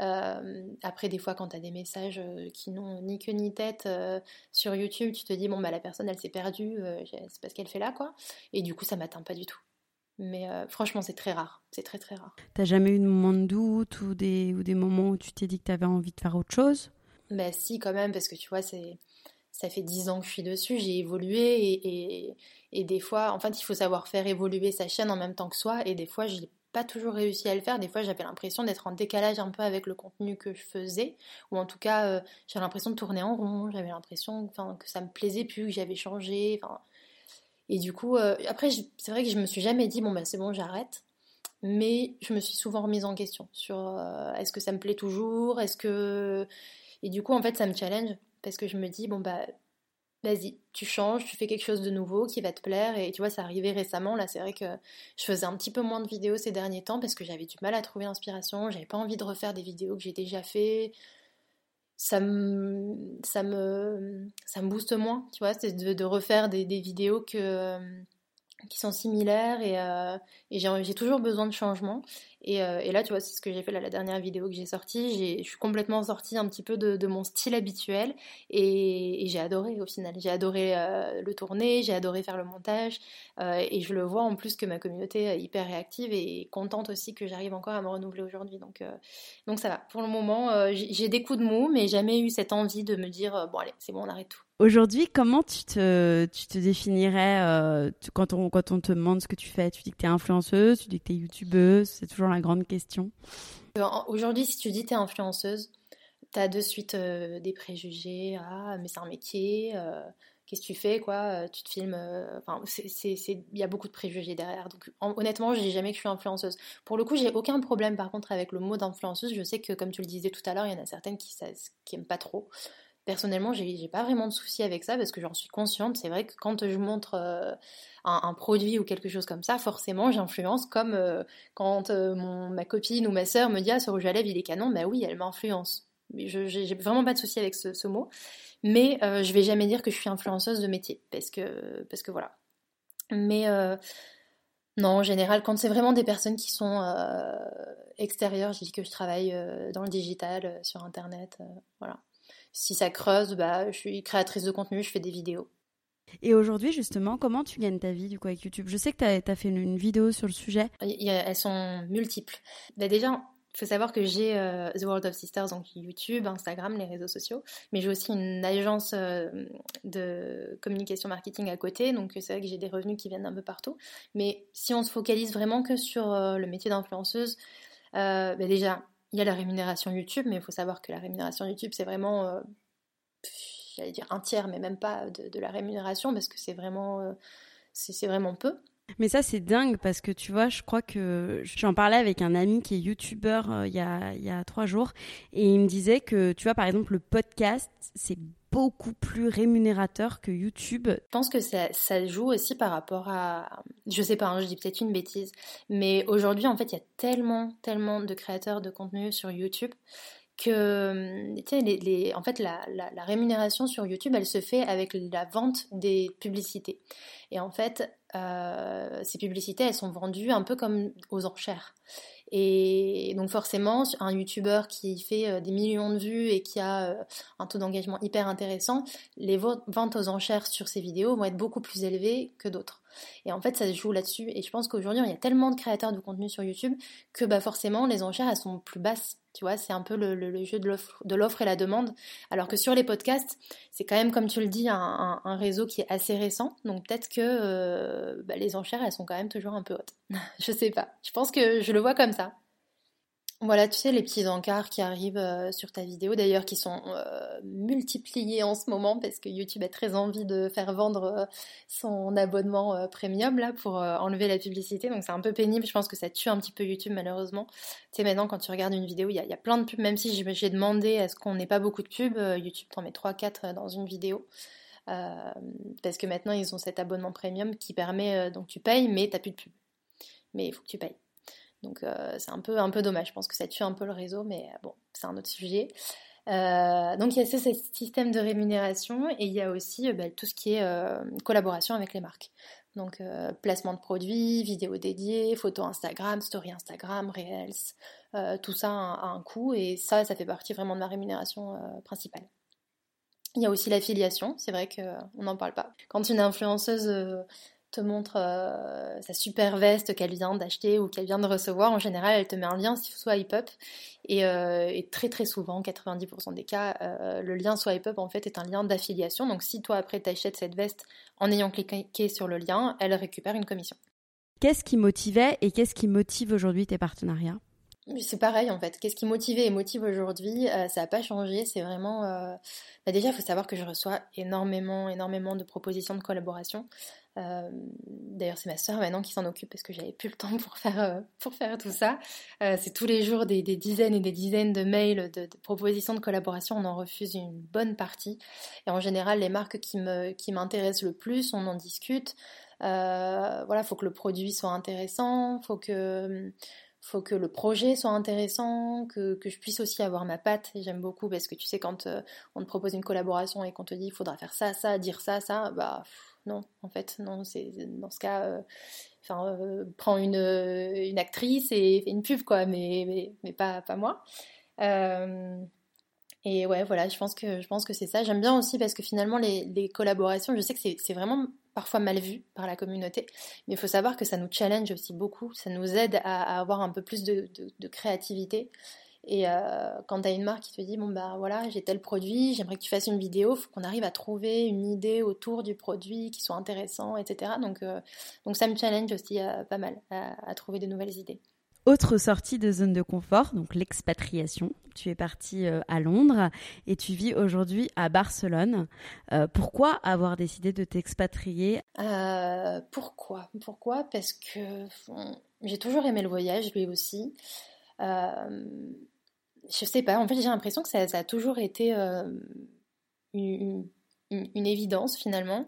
Euh, après, des fois, quand tu as des messages euh, qui n'ont ni queue ni tête euh, sur YouTube, tu te dis, bon, bah, la personne, elle s'est perdue, c'est parce qu'elle fait là, quoi. Et du coup, ça m'atteint pas du tout. Mais franchement, c'est très rare. C'est très, très rare. T'as jamais eu de moment de doute ou des, ou des moments où tu t'es dit que tu avais envie de faire autre chose? Bah, si, quand même, parce que tu vois, c'est ça fait dix ans que je suis dessus, j'ai évolué et, et, et, des fois, en fait, il faut savoir faire évoluer sa chaîne en même temps que soi et des fois, j'ai toujours réussi à le faire. Des fois, j'avais l'impression d'être en décalage un peu avec le contenu que je faisais, ou en tout cas, euh, j'avais l'impression de tourner en rond. J'avais l'impression, que ça me plaisait plus, que j'avais changé. et du coup, euh, après, c'est vrai que je me suis jamais dit bon bah c'est bon, j'arrête. Mais je me suis souvent remise en question sur euh, est-ce que ça me plaît toujours, est-ce que et du coup en fait ça me challenge parce que je me dis bon bah vas-y, tu changes, tu fais quelque chose de nouveau qui va te plaire. Et tu vois, ça arrivait récemment. Là, c'est vrai que je faisais un petit peu moins de vidéos ces derniers temps parce que j'avais du mal à trouver l'inspiration. J'avais pas envie de refaire des vidéos que j'ai déjà fait. Ça me, ça me, booste moins, tu vois, c'est de, refaire des, vidéos que, qui sont similaires et, euh, et j'ai toujours besoin de changement. Euh, et, là, tu vois, c'est ce que j'ai fait là, la dernière vidéo que j'ai sortie. Je suis complètement sortie un petit peu de, mon style habituel et, j'ai adoré au final. J'ai adoré euh, le tourner, j'ai adoré faire le montage euh, et je le vois en plus que ma communauté est hyper réactive et contente aussi que j'arrive encore à me renouveler aujourd'hui. Donc, donc ça va. Pour le moment, j'ai des coups de mou, mais jamais eu cette envie de me dire bon, allez, c'est bon, on arrête tout. Aujourd'hui, comment tu te, tu te définirais quand, on, quand on te demande ce que tu fais? Tu dis que tu es influenceuse, tu dis que tu es youtubeuse, c'est toujours grande question euh, Aujourd'hui, si tu dis t'es influenceuse, t'as de suite euh, des préjugés. Ah, mais c'est un métier. Euh, qu'est-ce que tu fais, quoi Tu te filmes. Enfin, il y a beaucoup de préjugés derrière. Donc, honnêtement, je dis jamais que je suis influenceuse. Pour le coup, j'ai aucun problème, par contre, avec le mot d'influenceuse. Je sais que, comme tu le disais tout à l'heure, il y en a certaines qui, ça, qui aiment pas trop. Personnellement, j'ai pas vraiment de souci avec ça parce que j'en suis consciente. C'est vrai que quand je montre un, produit ou quelque chose comme ça, forcément, j'influence. Comme quand mon, ma copine ou ma sœur me dit ah ce rouge à lèvres il est canon, bah oui, elle m'influence. J'ai vraiment pas de souci avec ce, mot, mais je vais jamais dire que je suis influenceuse de métier parce que parce que voilà. Mais non, en général, quand c'est vraiment des personnes qui sont euh, extérieures, je dis que je travaille euh, dans le digital, euh, sur Internet, voilà. Si ça creuse, bah, je suis créatrice de contenu, je fais des vidéos. Et aujourd'hui, justement, comment tu gagnes ta vie du coup avec YouTube? Je sais que tu as, fait une, vidéo sur le sujet. elles sont multiples. Bah, déjà, il faut savoir que j'ai euh, The World of Sisters, donc YouTube, Instagram, les réseaux sociaux, mais j'ai aussi une agence euh, de communication marketing à côté, donc c'est vrai que j'ai des revenus qui viennent d'un peu partout. Mais si on se focalise vraiment que sur euh, le métier d'influenceuse, bah déjà, il y a la rémunération YouTube, mais il faut savoir que la rémunération YouTube, c'est vraiment, j'allais dire un tiers, mais même pas de, la rémunération, parce que c'est vraiment, c'est vraiment peu. Mais ça, c'est dingue parce que tu vois, je crois que j'en parlais avec un ami qui est youtubeur euh, il, y a, il y a trois jours et il me disait que, tu vois, par exemple, le podcast, c'est beaucoup plus rémunérateur que YouTube. Je pense que ça, joue aussi par rapport à, je sais pas, hein, je dis peut-être une bêtise, mais aujourd'hui, en fait, il y a tellement, tellement de créateurs de contenu sur YouTube que les, les, en fait, la, rémunération sur YouTube, elle se fait avec la vente des publicités. Et en fait, euh, ces publicités, elles sont vendues un peu comme aux enchères. Et donc forcément, un YouTuber qui fait euh, des millions de vues et qui a euh, un taux d'engagement hyper intéressant, les ventes aux enchères sur ses vidéos vont être beaucoup plus élevées que d'autres. Et en fait, ça se joue là-dessus. Et je pense qu'aujourd'hui, il y a tellement de créateurs de contenu sur YouTube que bah, forcément, les enchères, elles sont plus basses. Tu vois, c'est un peu le, jeu de l'offre et la demande. Alors que sur les podcasts, c'est quand même, comme tu le dis, un, réseau qui est assez récent. Donc peut-être que euh, bah, les enchères, elles sont quand même toujours un peu hautes. je sais pas. Je pense que je le vois comme ça. Voilà, tu sais, les petits encarts qui arrivent euh, sur ta vidéo, d'ailleurs, qui sont euh, multipliés en ce moment parce que YouTube a très envie de faire vendre euh, son abonnement premium là pour enlever la publicité. Donc c'est un peu pénible. Je pense que ça tue un petit peu YouTube malheureusement. Tu sais, maintenant, quand tu regardes une vidéo, il y, a plein de pubs, même si j'ai demandé à ce qu'on n'ait pas beaucoup de pubs, YouTube t'en met 3-4 dans une vidéo. parce que maintenant, ils ont cet abonnement premium qui permet, donc tu payes, mais t'as plus de pub. Mais il faut que tu payes. Donc euh, c'est un peu, un peu dommage. Je pense que ça tue un peu le réseau, mais euh, bon, c'est un autre sujet. Euh, donc il y a ce, système de rémunération et il y a aussi bah, tout ce qui est collaboration avec les marques. Donc placement de produits, vidéos dédiées, photos Instagram, story Instagram, Reels, tout ça a, un coût et ça, ça fait partie vraiment de ma rémunération principale. Il y a aussi l'affiliation, c'est vrai qu'on n'en parle pas. Quand une influenceuse te montre euh, sa super veste qu'elle vient d'acheter ou qu'elle vient de recevoir, en général, elle te met un lien Swipe Up. Et, euh, et très très souvent, 90% des cas, euh, le lien Swipe Up en fait est un lien d'affiliation. Donc si toi après t'achètes cette veste en ayant cliqué sur le lien, elle récupère une commission. Qu'est-ce qui motivait et qu'est-ce qui motive aujourd'hui tes partenariats? C'est pareil en fait. Qu'est-ce qui motivait et motive aujourd'hui Ça n'a pas changé. C'est vraiment. Bah, déjà, il faut savoir que je reçois énormément, énormément de propositions de collaboration. Euh, d'ailleurs, c'est ma soeur maintenant qui s'en occupe parce que j'avais plus le temps pour faire, euh, pour faire tout ça. Euh, c'est tous les jours des, dizaines et des dizaines de mails, de, propositions de collaboration. On en refuse une bonne partie. Et en général, les marques qui me, qui m'intéressent le plus, on en discute. voilà, faut que le produit soit intéressant, faut que faut que le projet soit intéressant, que, que je puisse aussi avoir ma patte. J'aime beaucoup parce que tu sais, quand on te propose une collaboration et qu'on te dit il faudra faire ça, ça, dire ça, ça, bah non, en fait, non, c'est dans ce cas, euh, euh, prends une, une, actrice et fais une pub, quoi, mais, mais, mais pas, pas moi. Euh, et ouais, voilà, je pense que, que c'est ça. J'aime bien aussi parce que finalement, les, les collaborations, je sais que c'est vraiment parfois mal vu par la communauté, mais il faut savoir que ça nous challenge aussi beaucoup, ça nous aide à, avoir un peu plus de, créativité. Et euh, quand tu as une marque qui te dit, bon, bah voilà, j'ai tel produit, j'aimerais que tu fasses une vidéo, il faut qu'on arrive à trouver une idée autour du produit qui soit intéressant, etc. Donc, euh, donc ça me challenge aussi euh, pas mal à, trouver de nouvelles idées. Autre sortie de zone de confort, donc l'expatriation. Tu es partie à Londres et tu vis aujourd'hui à Barcelone. pourquoi avoir décidé de t'expatrier? Pourquoi? Pourquoi? Parce que j'ai toujours aimé le voyage, lui aussi je sais pas, en fait j'ai l'impression que ça, a toujours été euh, une, une, évidence finalement.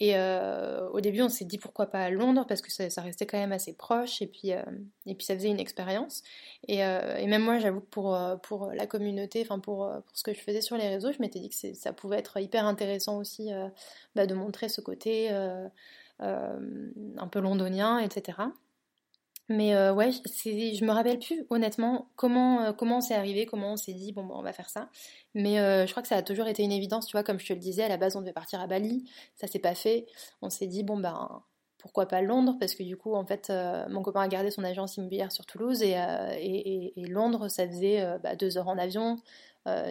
Et euh, au début, on s'est dit pourquoi pas à Londres parce que ça, restait quand même assez proche et puis, euh, et puis ça faisait une expérience. Et, euh, même moi, j'avoue que pour, pour la communauté, enfin pour, pour ce que je faisais sur les réseaux, je m'étais dit que ça pouvait être hyper intéressant aussi bah, de montrer ce côté un peu londonien, etc. Mais euh, ouais, je me rappelle plus honnêtement comment euh, comment c'est arrivé, comment on s'est dit bon, on va faire ça. Mais euh, je crois que ça a toujours été une évidence, tu vois, comme je te le disais, à la base on devait partir à Bali, ça s'est pas fait. On s'est dit bon ben pourquoi pas Londres? Parce que du coup en fait mon copain a gardé son agence immobilière sur Toulouse et, et, Londres ça faisait bah, deux heures en avion.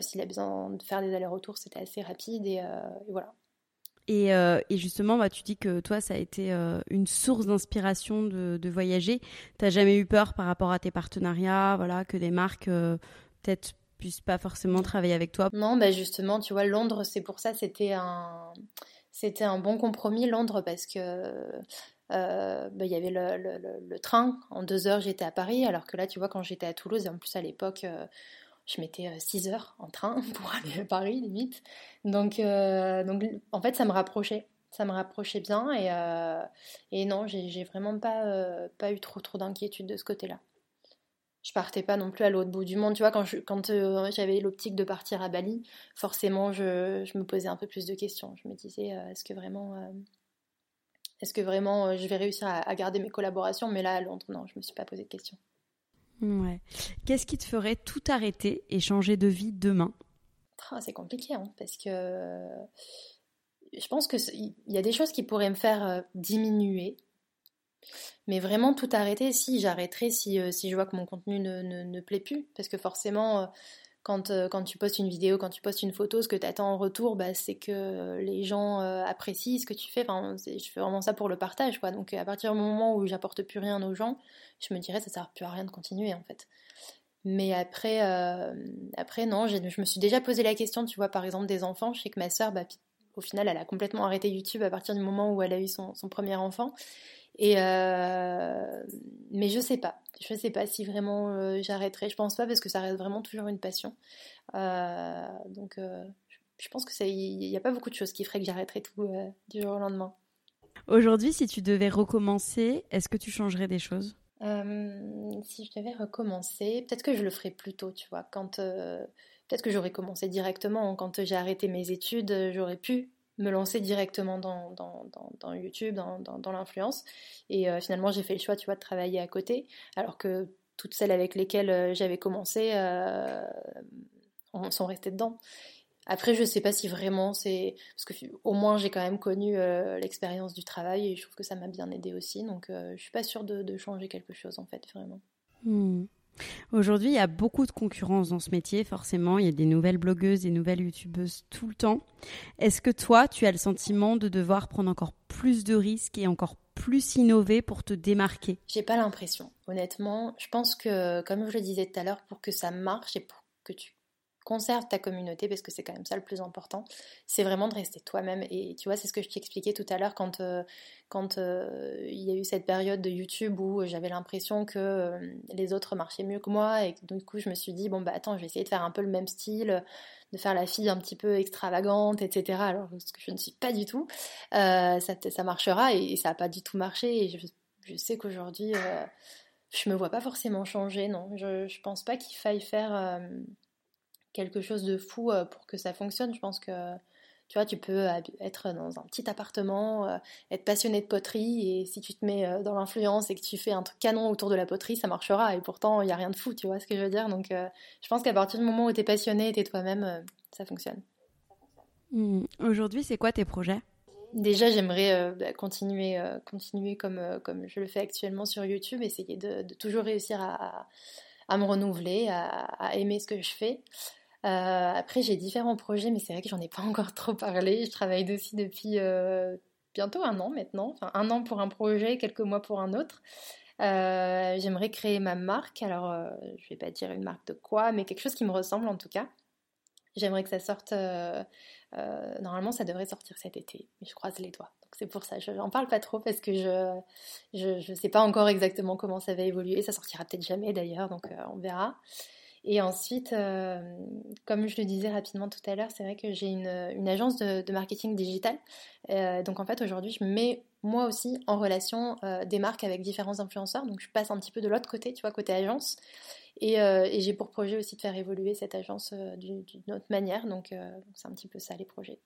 S'il a besoin de faire des allers-retours c'était assez rapide et voilà. Euh, et, justement, bah, tu dis que toi, ça a été euh, une source d'inspiration de, de, voyager. T'as jamais eu peur par rapport à tes partenariats, voilà, que des marques euh, peut-être puissent pas forcément travailler avec toi? Non, bah justement, tu vois, Londres, c'est pour ça, c'était un, c'était un bon compromis, Londres, parce que bah, il y avait le, train. En deux heures, j'étais à Paris, alors que là, tu vois, quand j'étais à Toulouse, et en plus à l'époque je mettais 6 euh, heures en train pour aller à Paris, limite. Donc, euh, donc en fait, ça me rapprochait. Ça me rapprochait bien et, euh, et non, j'ai vraiment pas, pas eu trop, trop d'inquiétude de ce côté-là. Je partais pas non plus à l'autre bout du monde. Tu vois, quand j'avais l'optique de partir à Bali, forcément, je, je, me posais un peu plus de questions. Je me disais, est-ce que vraiment, est-ce que vraiment je vais réussir à, garder mes collaborations? Mais là, à Londres, non, je me suis pas posé de questions. Qu'est-ce qui te ferait tout arrêter et changer de vie demain? Ah, C'est compliqué, hein, parce que je pense qu'il y a des choses qui pourraient me faire euh, diminuer. Mais vraiment tout arrêter, si j'arrêterais, si, euh, si je vois que mon contenu ne, ne, plaît plus. Parce que forcément, euh, quand, euh, quand tu postes une vidéo, quand tu postes une photo, ce que tu attends en retour, bah, c'est que les gens euh, apprécient ce que tu fais. Enfin, je fais vraiment ça pour le partage. Quoi. Donc à partir du moment où j'apporte plus rien aux gens, je me dirais ça sert plus à rien de continuer en fait. Mais après, euh, après non, je me suis déjà posé la question, tu vois, par exemple des enfants. Je sais que ma sœur, bah, au final, elle a complètement arrêté YouTube à partir du moment où elle a eu son premier enfant. Et euh, mais je sais pas, je sais pas si vraiment euh, j'arrêterai. Je pense pas parce que ça reste vraiment toujours une passion. Euh, donc je pense que il n'y a pas beaucoup de choses qui feraient que j'arrêterais tout du jour au lendemain. Aujourd'hui, si tu devais recommencer, est-ce que tu changerais des choses? Si je devais recommencer, peut-être que je le ferais plus tôt, tu vois. Quand peut-être que j'aurais commencé directement quand j'ai arrêté mes études, j'aurais pu me lancer directement dans, YouTube, dans, l'influence. Et euh, finalement, j'ai fait le choix, tu vois, de travailler à côté, alors que toutes celles avec lesquelles euh, j'avais commencé euh, sont restées dedans. Après, je sais pas si vraiment c'est parce que au moins j'ai quand même connu l'expérience du travail et je trouve que ça m'a bien aidé aussi. Donc, je suis pas sûre de, changer quelque chose en fait, vraiment. Hmm. Aujourd'hui, il y a beaucoup de concurrence dans ce métier, forcément. Il y a des nouvelles blogueuses, des nouvelles youtubeuses tout le temps. Est-ce que toi, tu as le sentiment de devoir prendre encore plus de risques et encore plus innover pour te démarquer? J'ai pas l'impression. Honnêtement, je pense que, comme je le disais tout à l'heure, pour que ça marche et pour que tu conserve ta communauté parce que c'est quand même ça le plus important. C'est vraiment de rester toi-même. Et tu vois, c'est ce que je t'expliquais tout à l'heure quand, euh, quand euh, il y a eu cette période de YouTube où j'avais l'impression que euh, les autres marchaient mieux que moi. Et du coup, je me suis dit, bon, bah attends, je vais essayer de faire un peu le même style, de faire la fille un petit peu extravagante, etc. Alors, ce que je ne suis pas du tout. ça, ça marchera et, ça n'a pas du tout marché. Et je, je sais qu'aujourd'hui, je me vois pas forcément changer, non. Je, je pense pas qu'il faille faire quelque chose de fou euh, pour que ça fonctionne. Je pense que tu vois, tu peux être dans un petit appartement, euh, être passionné de poterie, et si tu te mets euh, dans l'influence et que tu fais un truc canon autour de la poterie, ça marchera. Et pourtant, il n'y a rien de fou, tu vois ce que je veux dire. Donc, je pense qu'à partir du moment où tu es passionné et tu es toi-même, ça fonctionne. Mmh. Aujourd'hui, c'est quoi tes projets? Déjà, j'aimerais bah, continuer, continuer comme, comme je le fais actuellement sur YouTube, essayer de, toujours réussir à, à, me renouveler, à, à, aimer ce que je fais. Euh, après, j'ai différents projets, mais c'est vrai que j'en ai pas encore trop parlé. Je travaille dessus depuis euh, bientôt un an maintenant. Enfin, un an pour un projet, quelques mois pour un autre. Euh, j'aimerais créer ma marque. Alors, je vais pas dire une marque de quoi, mais quelque chose qui me ressemble en tout cas. J'aimerais que ça sorte. normalement, ça devrait sortir cet été, mais je croise les doigts. Donc c'est pour ça. Je n'en parle pas trop parce que je je, je sais pas encore exactement comment ça va évoluer. Ça sortira peut-être jamais d'ailleurs, donc on verra. Et ensuite, comme je le disais rapidement tout à l'heure, c'est vrai que j'ai une, agence de, marketing digital. donc en fait, aujourd'hui, je mets moi aussi en relation des marques avec différents influenceurs. Donc je passe un petit peu de l'autre côté, tu vois, côté agence. Et j'ai pour projet aussi de faire évoluer cette agence d'une autre manière. Donc c'est un petit peu ça les projets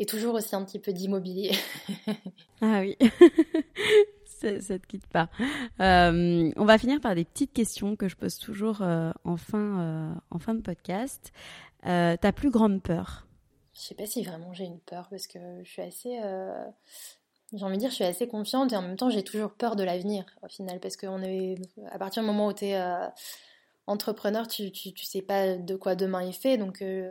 et toujours aussi un petit peu d'immobilier. ah oui, ça, ne te quitte pas. Euh, on va finir par des petites questions que je pose toujours euh, en, fin, euh, en fin de podcast. ta plus grande peur? Je sais pas si vraiment j'ai une peur parce que je suis assez j'ai envie de dire, je suis assez confiante et en même temps, j'ai toujours peur de l'avenir au final parce qu'on est à partir du moment où tu es entrepreneur, tu, tu, sais pas de quoi demain est fait, donc euh,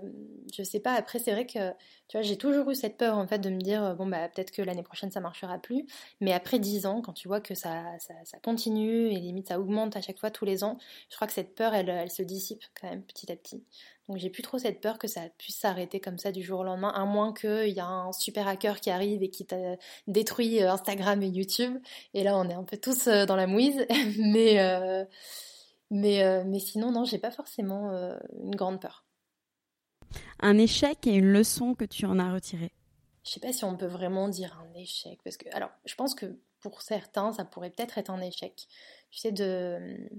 je sais pas. Après, c'est vrai que tu vois, j'ai toujours eu cette peur en fait de me dire bon bah peut-être que l'année prochaine ça marchera plus, mais après 10 ans, quand tu vois que ça, ça, continue et limite ça augmente à chaque fois tous les ans, je crois que cette peur elle, elle se dissipe quand même petit à petit. Donc j'ai plus trop cette peur que ça puisse s'arrêter comme ça du jour au lendemain, à moins qu'il y a un super hacker qui arrive et qui t'a détruit euh, Instagram et YouTube. Et là on est un peu tous euh, dans la mouise, mais mais, euh, mais sinon, non, j'ai pas forcément euh, une grande peur. Un échec et une leçon que tu en as retiré? Je sais pas si on peut vraiment dire un échec, parce que, alors, je pense que pour certains, ça pourrait peut-être être un échec. Tu sais, de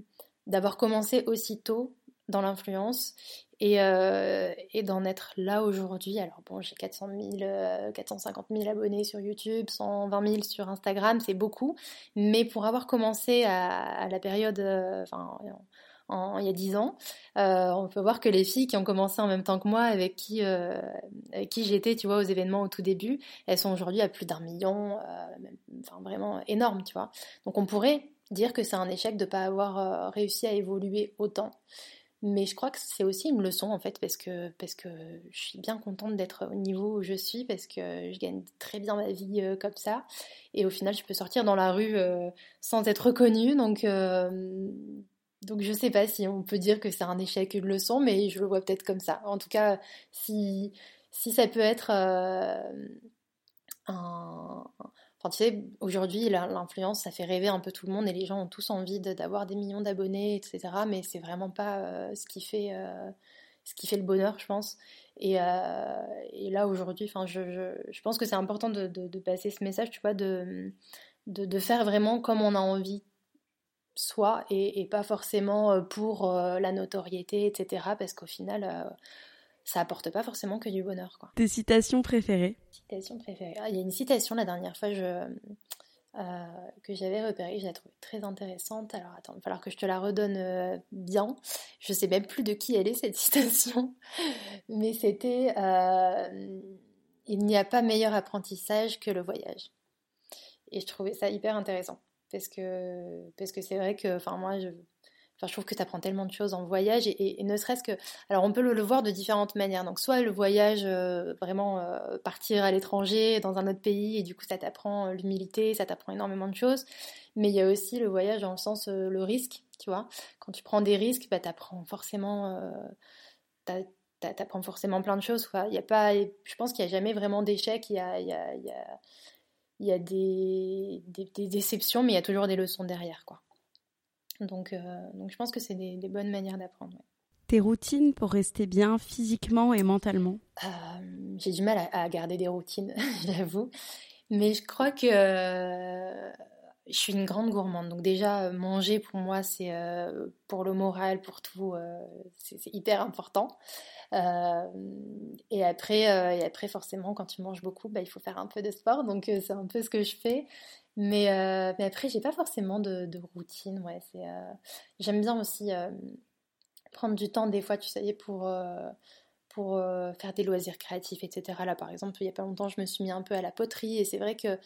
d'avoir commencé aussitôt dans l'influence euh, et, d'en être là aujourd'hui. Alors bon, j'ai 400 000, 450 000 abonnés sur YouTube, 120 000 sur Instagram, c'est beaucoup. Mais pour avoir commencé à, la période, euh, enfin, il y a 10 ans, euh, on peut voir que les filles qui ont commencé en même temps que moi, avec qui, j'étais, tu vois, aux événements au tout début, elles sont aujourd'hui à plus d'un million, enfin vraiment énorme, tu vois. Donc on pourrait dire que c'est un échec de ne pas avoir réussi à évoluer autant. Mais je crois que c'est aussi une leçon en fait parce que, parce que je suis bien contente d'être au niveau où je suis parce que je gagne très bien ma vie euh, comme ça et au final je peux sortir dans la rue euh, sans être reconnue donc euh, donc je sais pas si on peut dire que c'est un échec une leçon mais je le vois peut-être comme ça. En tout cas si si ça peut être un Tu sais, aujourd'hui, l'influence, ça fait rêver un peu tout le monde et les gens ont tous envie d'avoir des millions d'abonnés, etc. Mais c'est vraiment pas euh, ce, qui fait, euh, ce qui fait le bonheur, je pense. Et, euh, là, aujourd'hui, je, pense que c'est important de, passer ce message, tu vois, de, de, faire vraiment comme on a envie soi et pas forcément pour la notoriété, etc. Parce qu'au final ça apporte pas forcément que du bonheur. Quoi. Tes citations préférées Citations préférées. Ah, il y a une citation la dernière fois je, euh, que j'avais repérée, je la trouvée très intéressante. Alors attends, il va falloir que je te la redonne euh, bien. Je sais même plus de qui elle est cette citation, mais c'était euh, Il n'y a pas meilleur apprentissage que le voyage. Et je trouvais ça hyper intéressant parce que parce que c'est vrai que enfin moi je je trouve que tu apprends tellement de choses en voyage et, ne serait-ce que. Alors, on peut le, voir de différentes manières. Donc, soit le voyage, euh, vraiment euh, partir à l'étranger, dans un autre pays, et du coup, ça t'apprend euh, l'humilité, ça t'apprend énormément de choses. Mais il y a aussi le voyage dans le sens, le risque, tu vois. Quand tu prends des risques, bah, t'apprends forcément. forcément plein de choses. Quoi. Y a pas, je pense qu'il n'y a jamais vraiment d'échec. Il y a, des, des déceptions, mais il y a toujours des leçons derrière. quoi. Donc, euh, donc je pense que c'est des, bonnes manières d'apprendre. Tes routines pour rester bien physiquement et mentalement euh, J'ai du mal à, garder des routines, j'avoue. Mais je crois que euh, je suis une grande gourmande. Donc déjà, manger pour moi, c'est pour le moral, pour tout, c'est hyper important. et, après, et après, forcément, quand tu manges beaucoup, bah, il faut faire un peu de sport. Donc c'est un peu ce que je fais. Mais, euh, mais après, j'ai pas forcément de, routine. Ouais, c'est, euh, j'aime bien aussi euh, prendre du temps, des fois, tu sais, pour, pour faire des loisirs créatifs, etc. Là, par exemple, il y a pas longtemps, je me suis mis un peu à la poterie. Et c'est vrai que,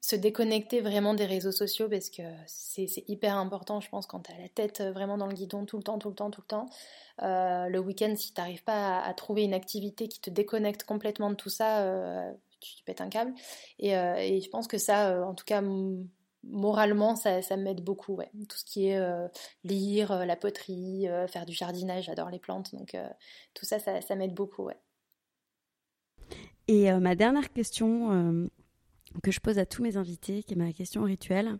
se déconnecter vraiment des réseaux sociaux, parce que c'est, hyper important, je pense, quand tu as la tête vraiment dans le guidon tout le temps, tout le temps, tout le temps. le week-end, si tu n'arrives pas à, trouver une activité qui te déconnecte complètement de tout ça, tu, pètes un câble. Et, euh, je pense que ça, euh, en tout cas, moralement, ça, m'aide beaucoup. Ouais. Tout ce qui est euh, lire, la poterie, faire du jardinage, j'adore les plantes. Donc tout ça, ça, m'aide beaucoup. Et ma dernière question que je pose à tous mes invités, qui est ma question rituelle,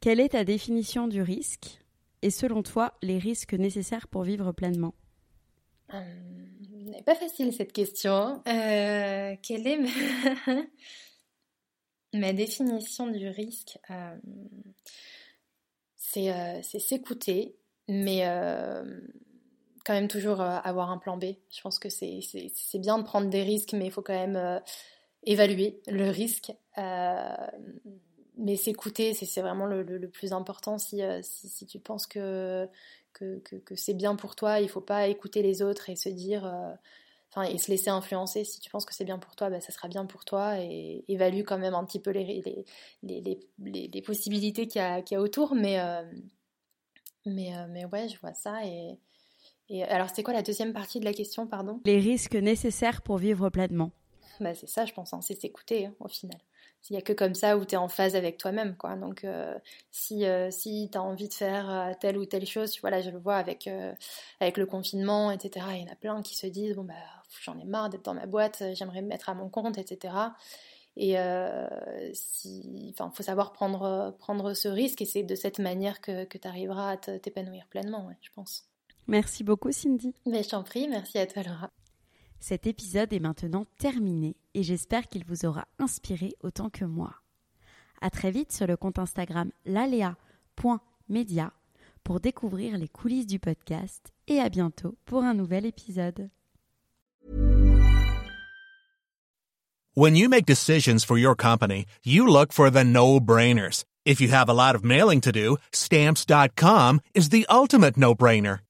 quelle est ta définition du risque? Et selon toi les risques nécessaires pour vivre pleinement? N'est pas facile cette question. Euh, quelle est ma... définition du risque? Euh, C'est s'écouter, mais quand même toujours avoir un plan B. Je pense que c'est bien de prendre des risques, mais il faut quand même évaluer le risque mais s'écouter, c'est vraiment le, plus important. Euh, si, si, tu penses que, que, que, c'est bien pour toi, il faut pas écouter les autres et se dire, euh, enfin, et se laisser influencer. Si tu penses que c'est bien pour toi, bah, ça sera bien pour toi et évalue quand même un petit peu les, les, les, les, possibilités qu'il y, y, a autour. Mais, euh, mais, mais ouais, je vois ça. Et, et alors, c'est quoi la deuxième partie de la question, pardon? Les risques nécessaires pour vivre pleinement. Bah, c'est ça, je pense, hein, c'est s'écouter hein, au final. Il n'y a que comme ça où tu es en phase avec toi-même. quoi. Donc, euh, si, euh, si tu as envie de faire euh, telle ou telle chose, voilà, je le vois avec, avec le confinement, etc. Il y en a plein qui se disent bon, bah, j'en ai marre d'être dans ma boîte, j'aimerais me mettre à mon compte, etc. Et il si, faut savoir prendre, prendre ce risque et c'est de cette manière que, que tu arriveras à t'épanouir pleinement, je pense. Merci beaucoup, Cindy. Mais je t'en prie, merci à toi, Laura. Cet épisode est maintenant terminé et j'espère qu'il vous aura inspiré autant que moi. À très vite sur le compte Instagram lalea.media pour découvrir les coulisses du podcast et à bientôt pour un nouvel épisode. When you make decisions for your company, you look for the no-brainers. If you have a lot of mailing to do, stamps.com is the ultimate no-brainer.